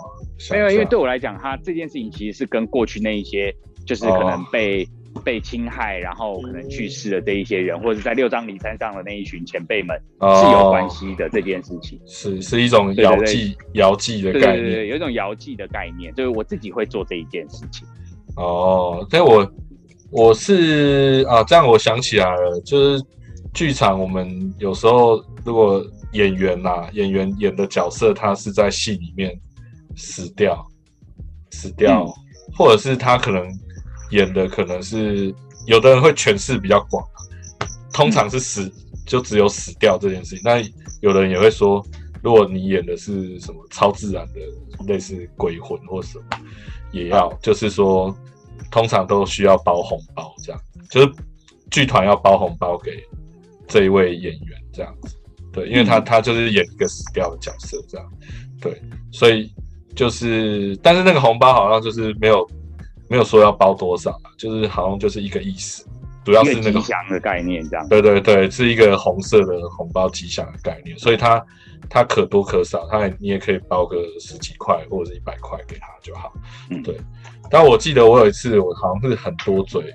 Speaker 5: 没有，因为对我来讲，他这件事情其实是跟过去那一些就是可能被。被侵害，然后可能去世的这一些人，或者在六张里山上的那一群前辈们是有关系的这件事情，
Speaker 4: 是是一种遥祭遥祭的概念，
Speaker 5: 有一种遥祭的概念，就是我自己会做这一件事情。
Speaker 4: 哦，所以我我是啊，这样我想起来了，就是剧场我们有时候如果演员呐，演员演的角色他是在戏里面死掉，死掉，或者是他可能。演的可能是有的人会诠释比较广，通常是死就只有死掉这件事情。那有的人也会说，如果你演的是什么超自然的，类似鬼魂或什么，也要就是说，通常都需要包红包这样，就是剧团要包红包给这一位演员这样子。对，因为他他就是演一个死掉的角色这样。对，所以就是，但是那个红包好像就是没有。没有说要包多少，就是好像就是一个意思，主要是那个吉
Speaker 5: 祥的概念这样。
Speaker 4: 对对对，是一个红色的红包吉祥的概念，所以它它可多可少，它你也可以包个十几块或者是一百块给他就好。嗯，对。但我记得我有一次，我好像是很多嘴，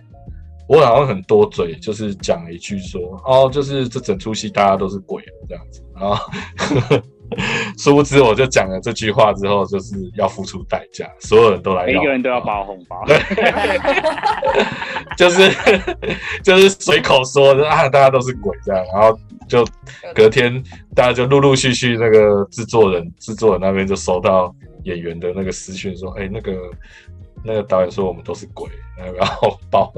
Speaker 4: 我好像很多嘴，就是讲了一句说，哦，就是这整出戏大家都是鬼这样子，然后。殊不知，我就讲了这句话之后，就是要付出代价，所有人都来，
Speaker 5: 每一个人都要包红包，
Speaker 4: 就是就是随口说的啊，大家都是鬼这样，然后就隔天大家就陆陆续续那个制作人制作人那边就收到演员的那个私讯说，哎，那个那个导演说我们都是鬼，然后包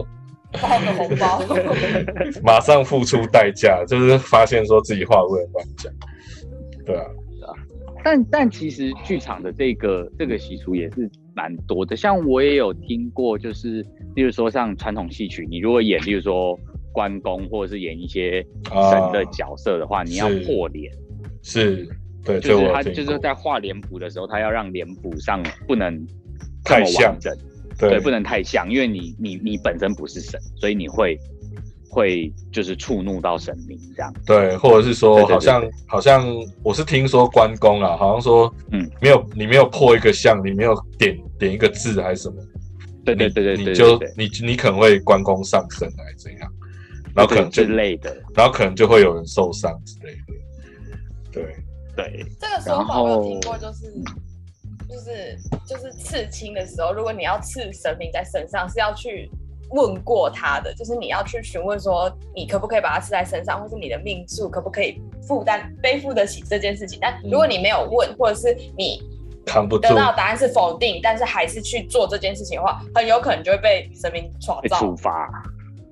Speaker 3: 包个红包，
Speaker 4: 马上付出代价，就是发现说自己话不能乱讲，对啊。
Speaker 5: 对啊但但其实剧场的这个这个习俗也是蛮多的，像我也有听过，就是例如说像传统戏曲，你如果演，例如说关公或者是演一些神的角色的话，你要破脸，
Speaker 4: 是。对，
Speaker 5: 就是他就是在画脸谱的时候，他要让脸谱上不能
Speaker 4: 太像，
Speaker 5: 对，不能太像，因为你你你本身不是神，所以你会。会就是触怒到神明这样，
Speaker 4: 对，或者是说，好像好像我是听说关公啊，好像说，嗯，没有你没有破一个像，你没有点点一个字还是什么，
Speaker 5: 对对对对，
Speaker 4: 你就你你可能会关公上身还是怎样，然后可能
Speaker 5: 之类的，
Speaker 4: 然后可能就会有人受伤之类的，对。
Speaker 5: 对，
Speaker 3: 这个说法我有听过，就是就是就是刺青的时候，如果你要刺神明在身上，是要去。问过他的，就是你要去询问说，你可不可以把它刺在身上，或是你的命数可不可以负担背负得起这件事情。但如果你没有问，或者是你
Speaker 4: 扛不
Speaker 3: 住，得到答案是否定，但是还是去做这件事情的话，很有可能就会被神明创造
Speaker 5: 处罚。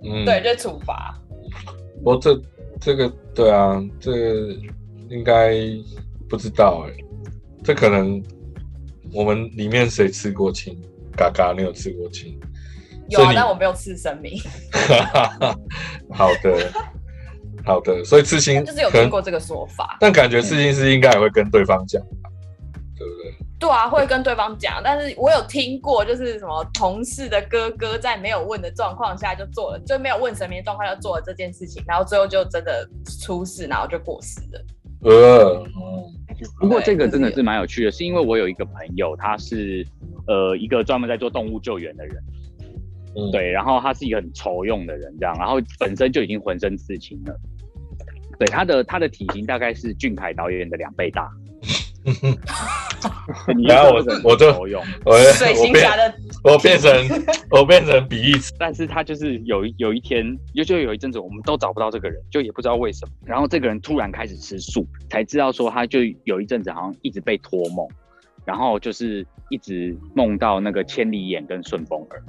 Speaker 3: 嗯，对，就处罚。
Speaker 4: 我这这个对啊，这应该不知道哎，这可能我们里面谁吃过青？嘎嘎，你有吃过青？
Speaker 3: 有啊，但我没有吃神明。
Speaker 4: 好的，好的，所以刺青
Speaker 3: 就是有听过这个说法，
Speaker 4: 但感觉刺青师应该也会跟对方讲，对不对？
Speaker 3: 对啊，会跟对方讲，但是我有听过，就是什么同事的哥哥在没有问的状况下就做了，就没有问神明的状况就做了这件事情，然后最后就真的出事，然后就过世了。呃，
Speaker 5: 不过这个真的是蛮有趣的，是因为我有一个朋友，他是呃一个专门在做动物救援的人，对，然后他是一个很愁用的人，这样，然后本身就已经浑身刺青了，对，他的他的体型大概是俊凯导演的两倍大。
Speaker 4: 然后我我就我
Speaker 3: 水行侠的，
Speaker 4: 我变成我变成比喻词，
Speaker 5: 但是他就是有有一天，就就有一阵子，我们都找不到这个人，就也不知道为什么。然后这个人突然开始吃素，才知道说他就有一阵子好像一直被托梦，然后就是一直梦到那个千里眼跟顺风耳。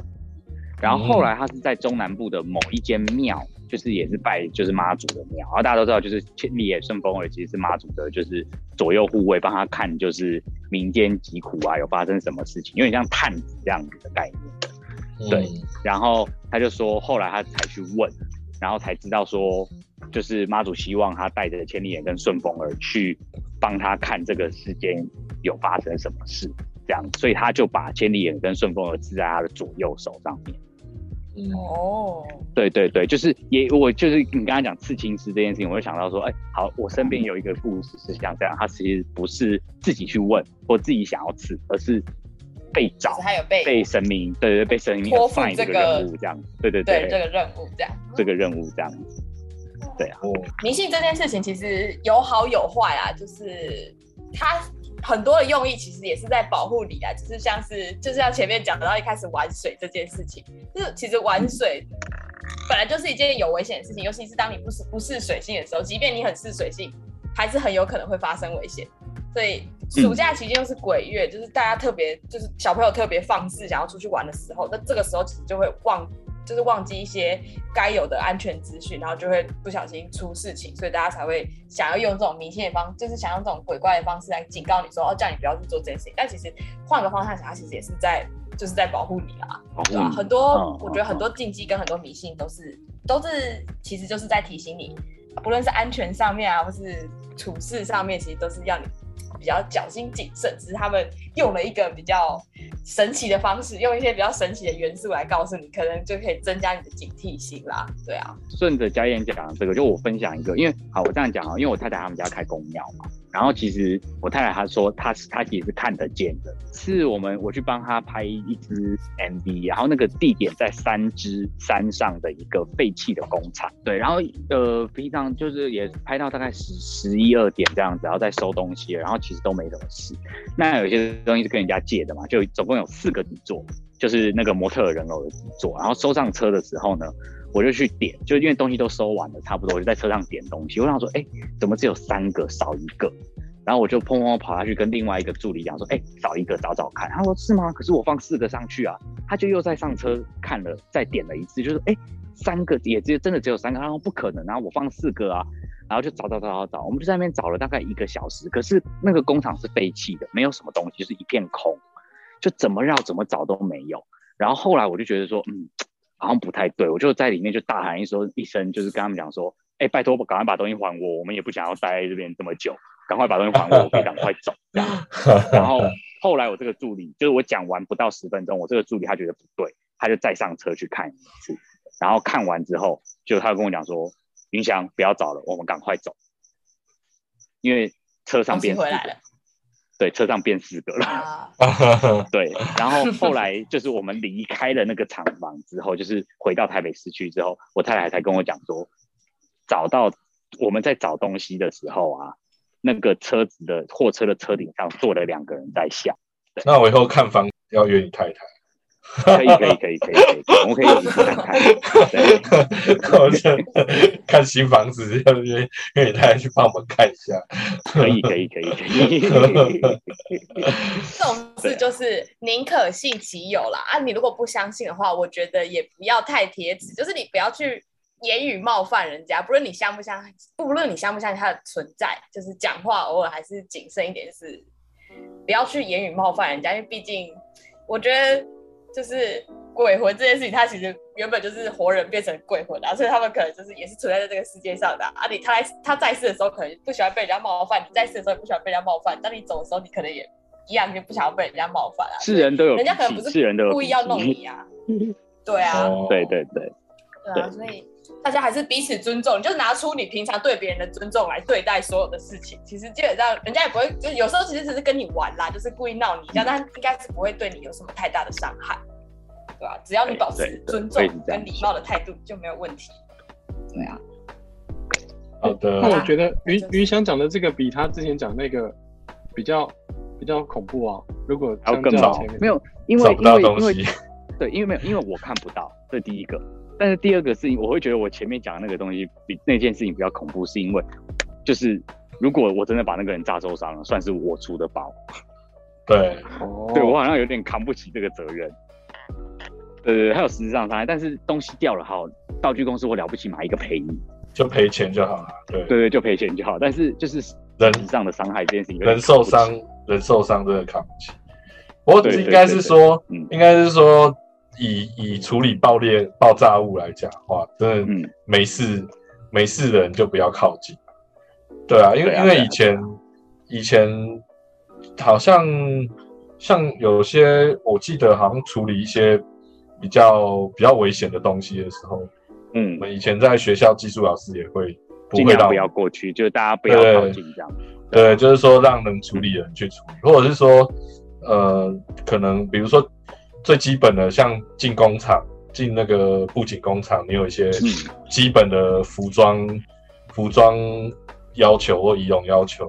Speaker 5: 然后后来他是在中南部的某一间庙。就是也是拜就是妈祖的庙，然后大家都知道，就是千里眼顺风耳其实是妈祖的，就是左右护卫帮他看，就是民间疾苦啊，有发生什么事情，有点像探子这样子的概念。对，然后他就说，后来他才去问，然后才知道说，就是妈祖希望他带着千里眼跟顺风耳去帮他看这个世间有发生什么事，这样，所以他就把千里眼跟顺风耳刺在他的左右手上面。哦，对对对，就是也我就是你刚刚讲刺青师这件事情，我就想到说，哎，好，我身边有一个故事是像这样，他其实不是自己去问或自己想要刺，而是被找，
Speaker 3: 还有被
Speaker 5: 被神明，对对，被神明托付这个任务这样，对对
Speaker 3: 对，这个任务这样，
Speaker 5: 这个任务这样子，对啊，
Speaker 3: 迷信这件事情其实有好有坏啊，就是它。很多的用意其实也是在保护你啊，就是像是就是像前面讲到一开始玩水这件事情，就是其实玩水本来就是一件有危险的事情，尤其是当你不是不是水性的时候，即便你很是水性，还是很有可能会发生危险。所以暑假期间又是鬼月，就是大家特别就是小朋友特别放肆想要出去玩的时候，那这个时候其实就会忘。就是忘记一些该有的安全资讯，然后就会不小心出事情，所以大家才会想要用这种迷信的方，就是想用这种鬼怪的方式来警告你说，哦，叫你不要去做这件事情。但其实换个方向想，它其实也是在，就是在保护你啦，对吧？很多我觉得很多禁忌跟很多迷信都是都是，其实就是在提醒你，不论是安全上面啊，或是处事上面，其实都是要你。比较小心谨慎，只是他们用了一个比较神奇的方式，用一些比较神奇的元素来告诉你，可能就可以增加你的警惕性啦。对啊，
Speaker 5: 顺着嘉燕讲这个，就我分享一个，因为好，我这样讲啊，因为我太太他们家开公庙嘛。然后其实我太太她说她是她也是看得见的，是我们我去帮她拍一支 MV，然后那个地点在三支山上的一个废弃的工厂，对，然后呃平常就是也拍到大概十十一二点这样子，然后在收东西，然后其实都没什么事。那有些东西是跟人家借的嘛，就总共有四个底座，就是那个模特人偶的底座，然后收上车的时候呢。我就去点，就因为东西都收完了，差不多我就在车上点东西。我想说，哎，怎么只有三个，少一个？然后我就砰砰跑下去跟另外一个助理讲说，哎，少一个，找找看。他说是吗？可是我放四个上去啊。他就又再上车看了，再点了一次，就是哎，三个也只真的只有三个。他说不可能然后我放四个啊。然后就找找找找找，我们就在那边找了大概一个小时。可是那个工厂是废弃的，没有什么东西，就是一片空，就怎么绕怎么找都没有。然后后来我就觉得说，嗯。好像不太对，我就在里面就大喊一声，一声就是跟他们讲说：“哎，拜托，赶快把东西还我，我们也不想要待在这边这么久，赶快把东西还我，我可以赶快走。”这样。然后后来我这个助理，就是我讲完不到十分钟，我这个助理他觉得不对，他就再上车去看一次。然后看完之后，就他跟我讲说：“云翔，不要找了，我们赶快走，因为车上变
Speaker 3: 回来了。”
Speaker 5: 对，车上变四个了。对，然后后来就是我们离开了那个厂房之后，就是回到台北市区之后，我太太才跟我讲说，找到我们在找东西的时候啊，那个车子的货车的车顶上坐了两个人在笑。
Speaker 4: 那我以后看房要约你太太。
Speaker 5: 可以可以可以可以可以，我们可以一起看看。
Speaker 4: 看新房子，要约约你太太去帮我们看一下。
Speaker 5: 可以可以可以可以。
Speaker 3: 这种事就是宁可信其有啦啊！你如果不相信的话，我觉得也不要太贴纸，就是你不要去言语冒犯人家。不论你相不相，不论你相不相信他的存在，就是讲话偶尔还是谨慎一点，是不要去言语冒犯人家，因为毕竟我觉得。就是鬼魂这件事情，它其实原本就是活人变成鬼魂啊，所以他们可能就是也是存在在这个世界上的啊。你他他在世的时候可能不喜欢被人家冒犯，你在世的时候也不喜欢被人家冒犯，当你走的时候，你可能也一样就不想要被人家冒犯啊。
Speaker 5: 是人都有，
Speaker 3: 人家可能不是故意要弄你啊。对啊，
Speaker 5: 对对对，
Speaker 3: 对啊，所以大家还是彼此尊重，你就拿出你平常对别人的尊重来对待所有的事情。其实基本上人家也不会，就是有时候其实只是跟你玩啦，就是故意闹你一下，但应该是不会对你有什么太大的伤害。对吧？只要你保持尊重跟礼貌的态度，就没有问题。对啊。
Speaker 4: 好的。
Speaker 7: 那我觉得云云翔讲的这个比他之前讲那个比较比较恐怖啊。如果
Speaker 5: 要更早没有，因为因为因为对，因为没有，因为我看不到，这第一个。但是第二个事情，我会觉得我前面讲的那个东西比那件事情比较恐怖，是因为就是如果我真的把那个人炸受伤了，算是我出的包。
Speaker 4: 对，
Speaker 5: 对我好像有点扛不起这个责任。对对，还有实质上伤害，但是东西掉了，好，道具公司我了不起买一个赔你，
Speaker 4: 就赔钱就好了。对
Speaker 5: 对对，就赔钱就好。但是就是
Speaker 4: 人
Speaker 5: 上的伤害这件事情，
Speaker 4: 人受伤，人受伤真的扛不起。我应该是说，应该是说，以以处理爆裂爆炸物来讲的话，真的没事没事的人就不要靠近。对啊，因为因为以前以前好像像有些，我记得好像处理一些。比较比较危险的东西的时候，嗯，我们以前在学校技术老师也会
Speaker 5: 尽量不要过去，就是大家不要靠近这样。
Speaker 4: 对，就是说让能处理的人去处理，或者是说，呃，可能比如说最基本的，像进工厂、进那个布景工厂，你有一些基本的服装服装要求或仪容要求，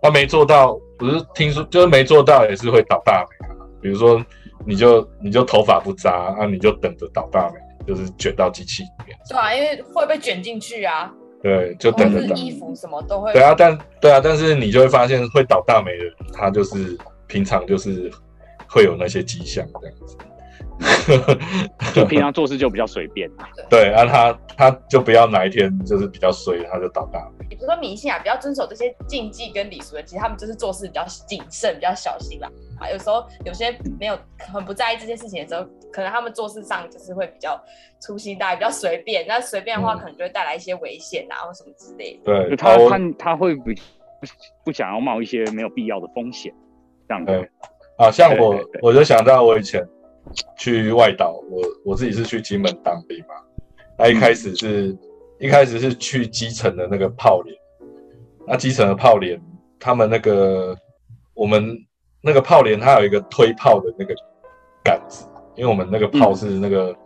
Speaker 4: 他没做到，不是听说就是没做到，也是会倒大霉啊。比如说。你就你就头发不扎啊，你就等着倒大霉，就是卷到机器里面。
Speaker 3: 对啊，因为会被卷进去啊。
Speaker 4: 对，就等着等。
Speaker 3: 衣服什么都会。
Speaker 4: 对啊，但对啊，但是你就会发现会倒大霉的，他就是平常就是会有那些迹象这样子。
Speaker 5: 就平常做事就比较随便啊。
Speaker 4: 对，啊他他就不要哪一天就是比较衰，他就倒大霉。
Speaker 3: 也不是说迷信啊，比较遵守这些禁忌跟礼俗的，其实他们就是做事比较谨慎、比较小心啦。啊，有时候有些没有很不在意这些事情的时候，可能他们做事上就是会比较粗心大意、比较随便。那随便的话，可能就会带来一些危险啊，或什么之类的。
Speaker 4: 对，
Speaker 5: 他他他会不不想要冒一些没有必要的风险，这样
Speaker 4: 对。啊，像我我就想到我以前。去外岛，我我自己是去金门当兵嘛。那一开始是一开始是去基层的那个炮连，那基层的炮连，他们那个我们那个炮连，它有一个推炮的那个杆子，因为我们那个炮是那个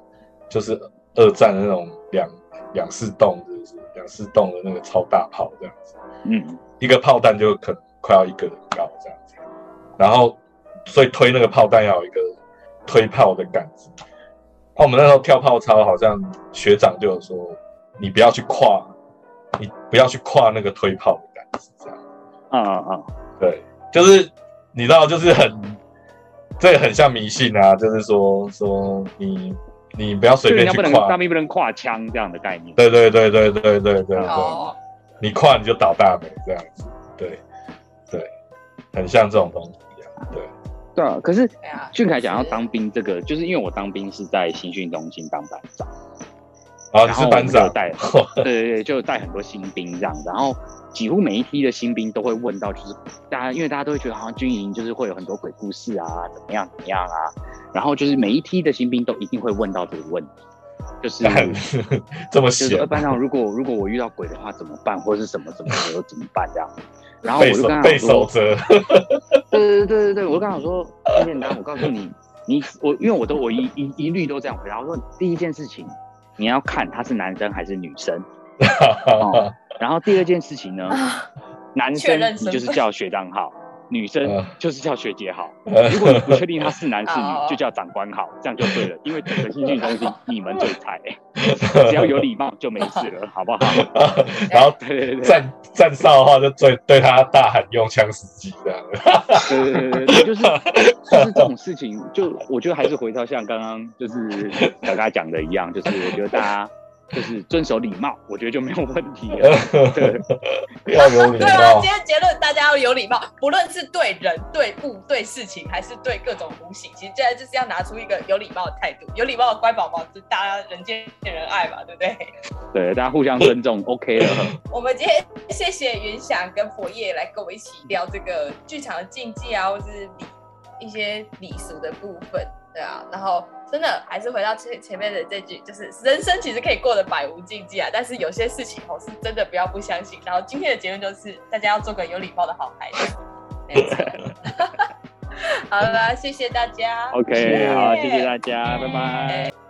Speaker 4: 就是二战的那种两两四洞，就是两四洞的那个超大炮这样子。嗯，一个炮弹就可能快要一个人高这样子，然后所以推那个炮弹要有一个。推炮的杆子，那我们那时候跳炮操，好像学长就有说，你不要去跨，你不要去跨那个推炮的杆子，这样。啊啊啊！对，就是你知道，就是很，这个很像迷信啊，就是说说你你不要随便去跨，
Speaker 5: 大兵不能跨枪这样的概念。
Speaker 4: 对对对对对对对对，你跨你就倒大霉这样子，对对，很像这种东西一样，对。
Speaker 5: 对啊，可是俊凯讲要当兵，这个就是因为我当兵是在新训中心当班长，
Speaker 4: 啊，是班长。
Speaker 5: 带，对对对，就带很多新兵这样，然后几乎每一批的新兵都会问到，就是大家因为大家都会觉得好像军营就是会有很多鬼故事啊，怎么样怎么样啊，然后就是每一批的新兵都一定会问到这个问题，就是
Speaker 4: 这么
Speaker 5: 写，班长如果如果我遇到鬼的话怎么办，或者是什么怎么怎么怎么办这样。然后我就跟他说：“对对对对对，我就跟他说很简单，我告诉你，你我因为我都我一一一律都这样回答，我说第一件事情你要看他是男生还是女生，然后第二件事情呢，男生你就是叫学长好。”女生就是叫学姐好，如果你不确定他是男是女，就叫长官好，这样就对了。因为整个新训中心你们最菜，只要有礼貌就没事了，好不好？
Speaker 4: 然后站站哨的话，就对对他大喊用枪死机这样。
Speaker 5: 对对对对，就是就是这种事情，就我觉得还是回到像刚刚就是小刚讲的一样，就是我觉得大家就是遵守礼貌，我觉得就没有问题了。
Speaker 4: 要有礼貌。对
Speaker 3: 啊，今天结论大家要有礼貌，不论是对人、对物、对事情，还是对各种无形，其实现在就是要拿出一个有礼貌的态度。有礼貌的乖宝宝，就大家人见人爱嘛，对不对？
Speaker 5: 对，大家互相尊重，OK 了。
Speaker 3: 我们今天谢谢云翔跟佛叶来跟我一起聊这个剧场的禁忌啊，或是礼一些礼俗的部分。对啊，然后真的还是回到前前面的这句，就是人生其实可以过得百无禁忌啊，但是有些事情我是真的不要不相信。然后今天的结论就是，大家要做个有礼貌的好孩子。好了，谢谢大家。
Speaker 5: OK，好，谢谢大家，拜拜。